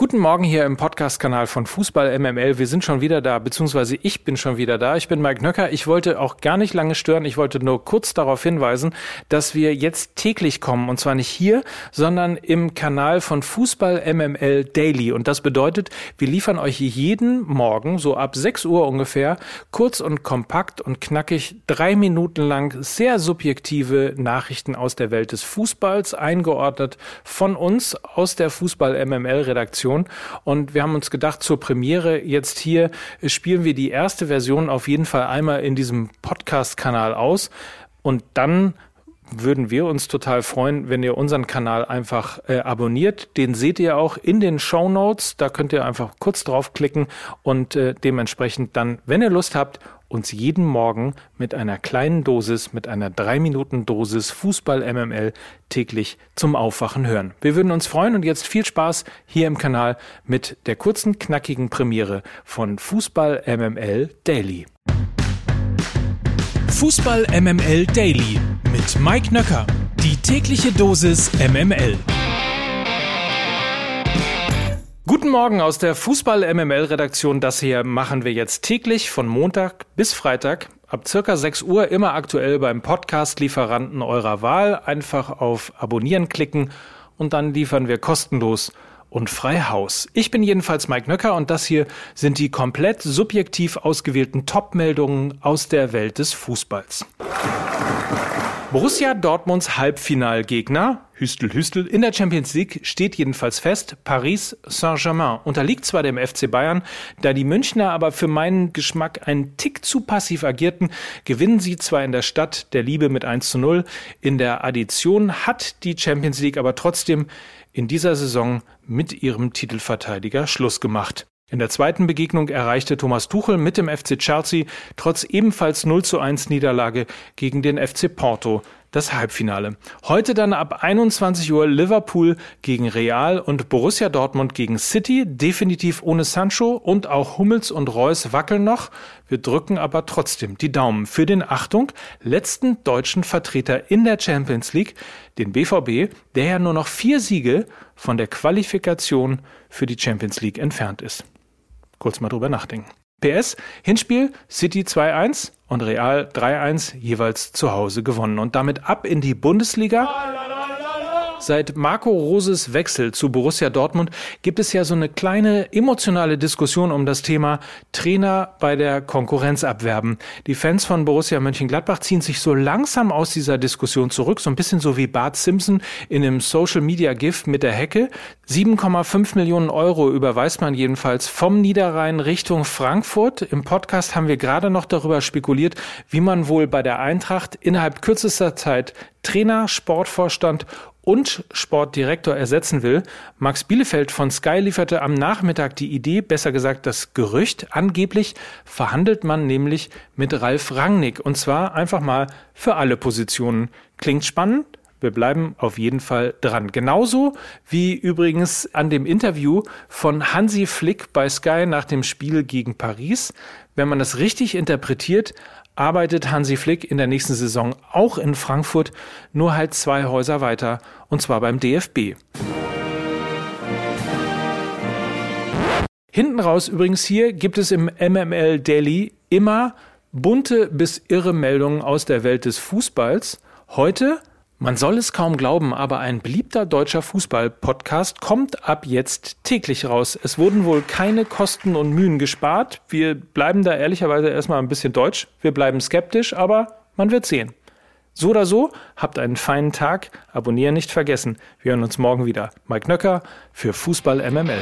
Guten Morgen hier im Podcast-Kanal von Fußball MML. Wir sind schon wieder da, beziehungsweise ich bin schon wieder da. Ich bin Mike Nöcker. Ich wollte auch gar nicht lange stören. Ich wollte nur kurz darauf hinweisen, dass wir jetzt täglich kommen. Und zwar nicht hier, sondern im Kanal von Fußball MML Daily. Und das bedeutet, wir liefern euch jeden Morgen, so ab 6 Uhr ungefähr, kurz und kompakt und knackig drei Minuten lang sehr subjektive Nachrichten aus der Welt des Fußballs, eingeordnet von uns aus der Fußball MML Redaktion Version. Und wir haben uns gedacht, zur Premiere jetzt hier spielen wir die erste Version auf jeden Fall einmal in diesem Podcast-Kanal aus. Und dann würden wir uns total freuen, wenn ihr unseren Kanal einfach äh, abonniert. Den seht ihr auch in den Show Notes. Da könnt ihr einfach kurz draufklicken und äh, dementsprechend dann, wenn ihr Lust habt, uns jeden Morgen mit einer kleinen Dosis, mit einer drei Minuten Dosis Fußball MML täglich zum Aufwachen hören. Wir würden uns freuen und jetzt viel Spaß hier im Kanal mit der kurzen, knackigen Premiere von Fußball MML Daily. Fußball MML Daily mit Mike Nöcker. Die tägliche Dosis MML. Guten Morgen aus der Fußball-MML-Redaktion. Das hier machen wir jetzt täglich von Montag bis Freitag ab circa 6 Uhr immer aktuell beim Podcast-Lieferanten eurer Wahl. Einfach auf Abonnieren klicken und dann liefern wir kostenlos und frei Haus. Ich bin jedenfalls Mike Nöcker und das hier sind die komplett subjektiv ausgewählten Top-Meldungen aus der Welt des Fußballs. Borussia Dortmunds Halbfinalgegner, Hüstel Hüstel, in der Champions League steht jedenfalls fest, Paris Saint-Germain unterliegt zwar dem FC Bayern, da die Münchner aber für meinen Geschmack einen Tick zu passiv agierten, gewinnen sie zwar in der Stadt der Liebe mit 1 zu 0, in der Addition hat die Champions League aber trotzdem in dieser Saison mit ihrem Titelverteidiger Schluss gemacht. In der zweiten Begegnung erreichte Thomas Tuchel mit dem FC Chelsea trotz ebenfalls 0 zu 1 Niederlage gegen den FC Porto das Halbfinale. Heute dann ab 21 Uhr Liverpool gegen Real und Borussia Dortmund gegen City, definitiv ohne Sancho und auch Hummels und Reus wackeln noch. Wir drücken aber trotzdem die Daumen für den Achtung letzten deutschen Vertreter in der Champions League, den BVB, der ja nur noch vier Siege von der Qualifikation für die Champions League entfernt ist kurz mal drüber nachdenken. PS, Hinspiel City 2-1 und Real 3-1 jeweils zu Hause gewonnen und damit ab in die Bundesliga. Seit Marco Roses Wechsel zu Borussia Dortmund gibt es ja so eine kleine emotionale Diskussion um das Thema Trainer bei der Konkurrenz abwerben. Die Fans von Borussia Mönchengladbach ziehen sich so langsam aus dieser Diskussion zurück, so ein bisschen so wie Bart Simpson in einem Social Media Gift mit der Hecke. 7,5 Millionen Euro überweist man jedenfalls vom Niederrhein Richtung Frankfurt. Im Podcast haben wir gerade noch darüber spekuliert, wie man wohl bei der Eintracht innerhalb kürzester Zeit Trainer, Sportvorstand und Sportdirektor ersetzen will. Max Bielefeld von Sky lieferte am Nachmittag die Idee, besser gesagt das Gerücht. Angeblich verhandelt man nämlich mit Ralf Rangnick und zwar einfach mal für alle Positionen. Klingt spannend? Wir bleiben auf jeden Fall dran. Genauso wie übrigens an dem Interview von Hansi Flick bei Sky nach dem Spiel gegen Paris. Wenn man das richtig interpretiert, arbeitet Hansi Flick in der nächsten Saison auch in Frankfurt, nur halt zwei Häuser weiter, und zwar beim DFB. Hinten raus übrigens hier gibt es im MML Daily immer bunte bis irre Meldungen aus der Welt des Fußballs. Heute man soll es kaum glauben, aber ein beliebter deutscher Fußball-Podcast kommt ab jetzt täglich raus. Es wurden wohl keine Kosten und Mühen gespart. Wir bleiben da ehrlicherweise erstmal ein bisschen deutsch. Wir bleiben skeptisch, aber man wird sehen. So oder so, habt einen feinen Tag. Abonnieren nicht vergessen. Wir hören uns morgen wieder. Mike Nöcker für Fußball MML.